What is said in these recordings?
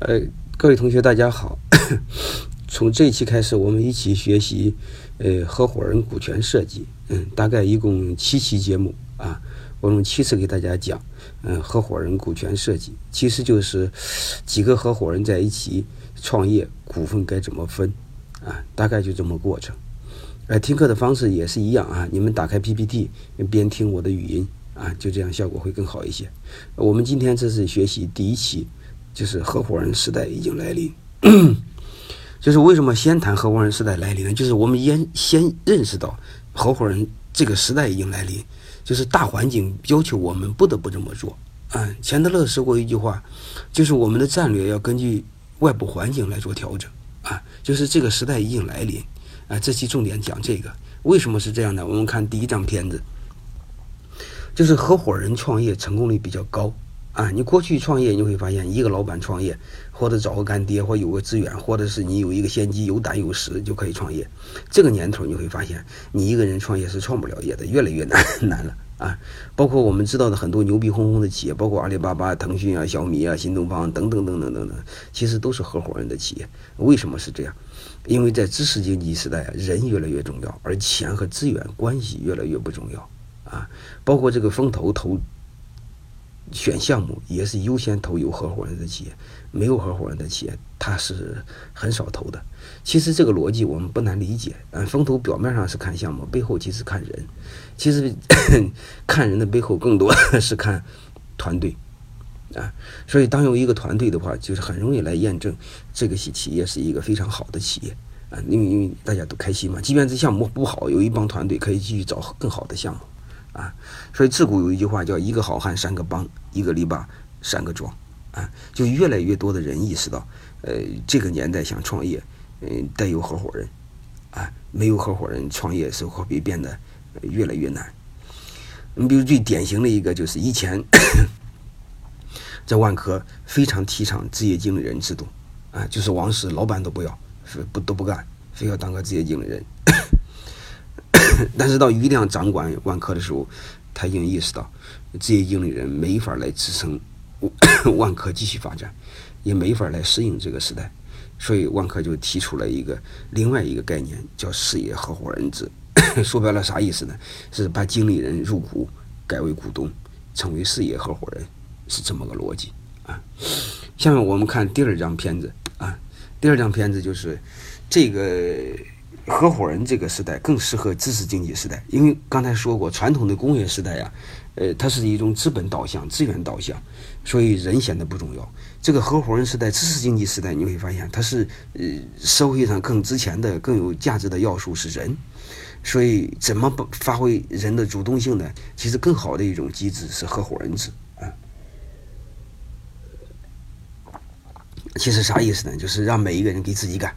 呃，各位同学，大家好。从这一期开始，我们一起学习呃合伙人股权设计。嗯，大概一共七期节目啊，我用七次给大家讲。嗯，合伙人股权设计其实就是几个合伙人在一起创业，股份该怎么分啊？大概就这么过程。呃，听课的方式也是一样啊，你们打开 PPT 边听我的语音啊，就这样效果会更好一些。我们今天这是学习第一期。就是合伙人时代已经来临，就是为什么先谈合伙人时代来临呢？就是我们先先认识到合伙人这个时代已经来临，就是大环境要求我们不得不这么做。啊，钱德勒说过一句话，就是我们的战略要根据外部环境来做调整。啊，就是这个时代已经来临。啊，这期重点讲这个，为什么是这样的？我们看第一张片子，就是合伙人创业成功率比较高。啊，你过去创业，你会发现一个老板创业，或者找个干爹，或者有个资源，或者是你有一个先机，有胆有识就可以创业。这个年头，你会发现你一个人创业是创不了业的，越来越难 难了啊！包括我们知道的很多牛逼哄哄的企业，包括阿里巴巴、腾讯啊、小米啊、新东方等等等等等等，其实都是合伙人的企业。为什么是这样？因为在知识经济时代，人越来越重要，而钱和资源关系越来越不重要啊！包括这个风投投。选项目也是优先投有合伙人的企业，没有合伙人的企业，他是很少投的。其实这个逻辑我们不难理解。嗯，风投表面上是看项目，背后其实看人。其实 看人的背后更多是看团队啊。所以当有一个团队的话，就是很容易来验证这个企企业是一个非常好的企业啊。因为因为大家都开心嘛，即便这项目不好，有一帮团队可以继续找更好的项目。啊，所以自古有一句话叫“一个好汉三个帮，一个篱笆三个桩”，啊，就越来越多的人意识到，呃，这个年代想创业，嗯，得有合伙人，啊，没有合伙人创业是会变得越来越难。你比如最典型的一个就是以前在万科非常提倡职业经理人制度，啊，就是王石老板都不要，不都不干，非要当个职业经理人。但是到余亮掌管万科的时候，他已经意识到职业经理人没法来支撑万科继续发展，也没法来适应这个时代，所以万科就提出了一个另外一个概念，叫事业合伙人制。说白了啥意思呢？是把经理人入股改为股东，成为事业合伙人，是这么个逻辑啊。下面我们看第二张片子啊，第二张片子就是这个。合伙人这个时代更适合知识经济时代，因为刚才说过，传统的工业时代呀，呃，它是一种资本导向、资源导向，所以人显得不重要。这个合伙人时代、知识经济时代，你会发现，它是呃社会上更值钱的、更有价值的要素是人，所以怎么不发挥人的主动性呢？其实更好的一种机制是合伙人制啊。其实啥意思呢？就是让每一个人给自己干。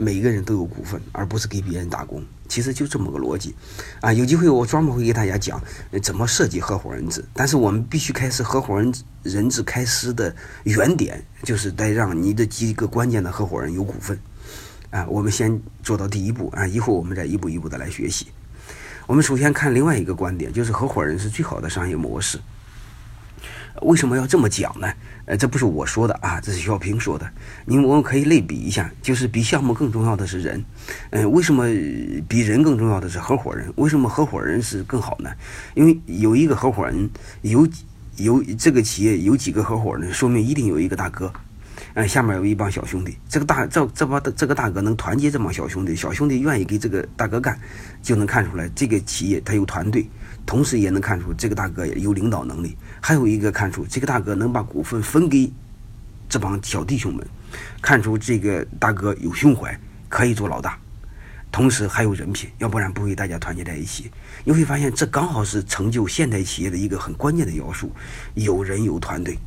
每个人都有股份，而不是给别人打工。其实就这么个逻辑。啊，有机会我专门会给大家讲怎么设计合伙人制。但是我们必须开始合伙人人制开始的原点，就是得让你的几个关键的合伙人有股份。啊，我们先做到第一步啊，以后我们再一步一步的来学习。我们首先看另外一个观点，就是合伙人是最好的商业模式。为什么要这么讲呢？呃，这不是我说的啊，这是小平说的。你我们可以类比一下，就是比项目更重要的是人。嗯，为什么比人更重要的是合伙人？为什么合伙人是更好呢？因为有一个合伙人，有有这个企业有几个合伙人，说明一定有一个大哥。嗯，下面有一帮小兄弟，这个大这这帮这个大哥能团结这帮小兄弟，小兄弟愿意给这个大哥干，就能看出来这个企业他有团队。同时也能看出这个大哥有领导能力，还有一个看出这个大哥能把股份分给这帮小弟兄们，看出这个大哥有胸怀，可以做老大，同时还有人品，要不然不会大家团结在一起。你会发现，这刚好是成就现代企业的一个很关键的要素，有人有团队，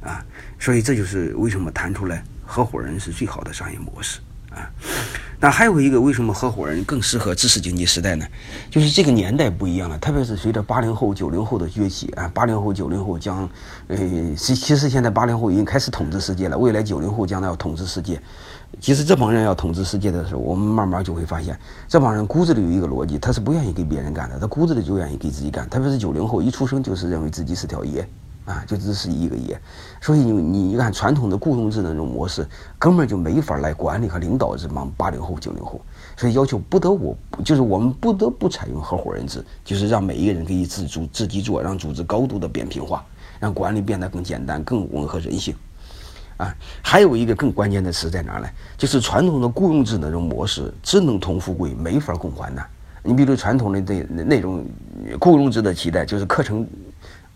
啊，所以这就是为什么谈出来合伙人是最好的商业模式啊。那还有一个，为什么合伙人更适合知识经济时代呢？就是这个年代不一样了，特别是随着八零后、九零后的崛起啊，八零后、九零后将，呃，其其实现在八零后已经开始统治世界了，未来九零后将来要统治世界。其实这帮人要统治世界的时候，我们慢慢就会发现，这帮人骨子里有一个逻辑，他是不愿意给别人干的，他骨子里就愿意给自己干。特别是九零后，一出生就是认为自己是条爷，啊，就只是一个业。所以你你看传统的雇佣制那种模式，根本就没法来管理和领导这帮八零后九零后。所以要求不得我，就是我们不得不采用合伙人制，就是让每一个人可以自主自己做，让组织高度的扁平化，让管理变得更简单、更吻合人性。啊，还有一个更关键的词在哪呢？就是传统的雇佣制那种模式，只能同富贵，没法共患难。你比如传统的那那种雇佣制的期待，就是课程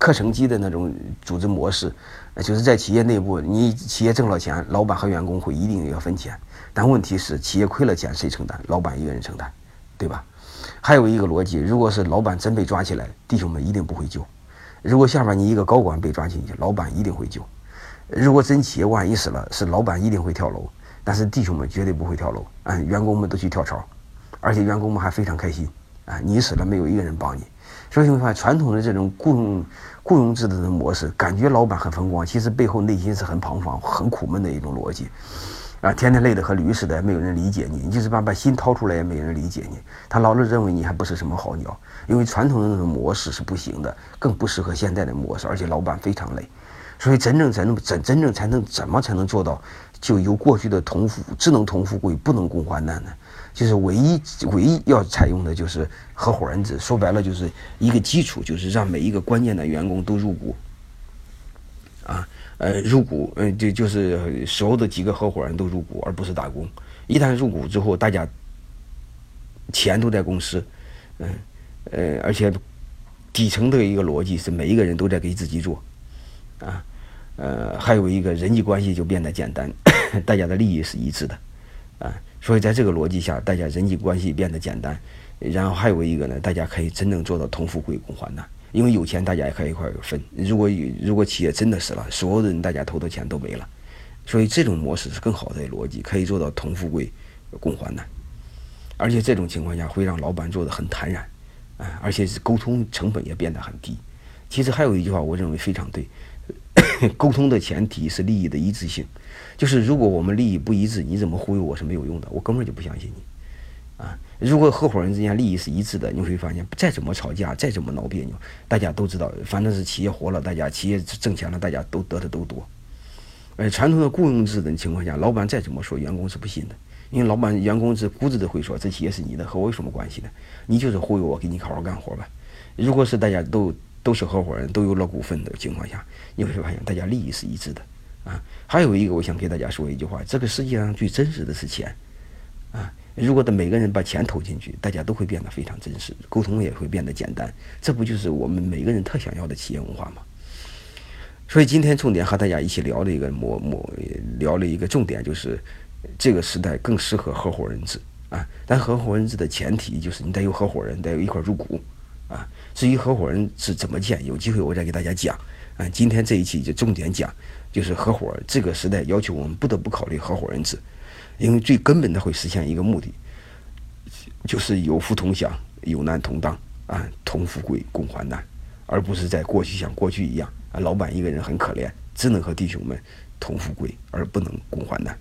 课程机的那种组织模式，就是在企业内部，你企业挣了钱，老板和员工会一定要分钱。但问题是，企业亏了钱谁承担？老板一个人承担，对吧？还有一个逻辑，如果是老板真被抓起来，弟兄们一定不会救；如果下面你一个高管被抓进去，老板一定会救。如果真企业万一死了，是老板一定会跳楼，但是弟兄们绝对不会跳楼，啊，员工们都去跳槽，而且员工们还非常开心，啊，你死了没有一个人帮你，所以你会发现传统的这种雇佣雇佣制的模式，感觉老板很风光，其实背后内心是很彷徨、很苦闷的一种逻辑，啊，天天累得和驴似的，没有人理解你，你就是把把心掏出来也没人理解你，他老是认为你还不是什么好鸟，因为传统的那种模式是不行的，更不适合现在的模式，而且老板非常累。所以，真正才能真真正才能怎么才能做到，就由过去的同富只能同富贵，不能共患难呢？就是唯一唯一要采用的就是合伙人制。说白了，就是一个基础，就是让每一个关键的员工都入股。啊，呃，入股，嗯，就就是所有的几个合伙人都入股，而不是打工。一旦入股之后，大家钱都在公司，嗯，呃，而且底层的一个逻辑是每一个人都在给自己做，啊。呃，还有一个人际关系就变得简单，大家的利益是一致的，啊，所以在这个逻辑下，大家人际关系变得简单。然后还有一个呢，大家可以真正做到同富贵共患难，因为有钱大家也可以一块分。如果如果企业真的死了，所有的人大家投的钱都没了，所以这种模式是更好的逻辑，可以做到同富贵共患难。而且这种情况下会让老板做的很坦然，啊，而且是沟通成本也变得很低。其实还有一句话，我认为非常对。沟通的前提是利益的一致性，就是如果我们利益不一致，你怎么忽悠我是没有用的，我根本就不相信你，啊！如果合伙人之间利益是一致的，你会发现再怎么吵架，再怎么闹别扭，大家都知道，反正是企业活了，大家企业挣钱了，大家都得的都多。而传统的雇佣制的情况下，老板再怎么说，员工是不信的，因为老板员工是固执的会说，这企业是你的，和我有什么关系呢？你就是忽悠我，给你好好干活吧。如果是大家都。都是合伙人，都有了股份的情况下，你会发现大家利益是一致的啊。还有一个，我想给大家说一句话：这个世界上最真实的是钱啊。如果的每个人把钱投进去，大家都会变得非常真实，沟通也会变得简单。这不就是我们每个人特想要的企业文化吗？所以今天重点和大家一起聊了一个模模，聊了一个重点，就是这个时代更适合合伙人制啊。但合伙人制的前提就是你得有合伙人，得有一块入股。至于合伙人是怎么建，有机会我再给大家讲。啊，今天这一期就重点讲，就是合伙这个时代要求我们不得不考虑合伙人制，因为最根本的会实现一个目的，就是有福同享，有难同当，啊，同富贵共患难，而不是在过去像过去一样，啊，老板一个人很可怜，只能和弟兄们同富贵，而不能共患难。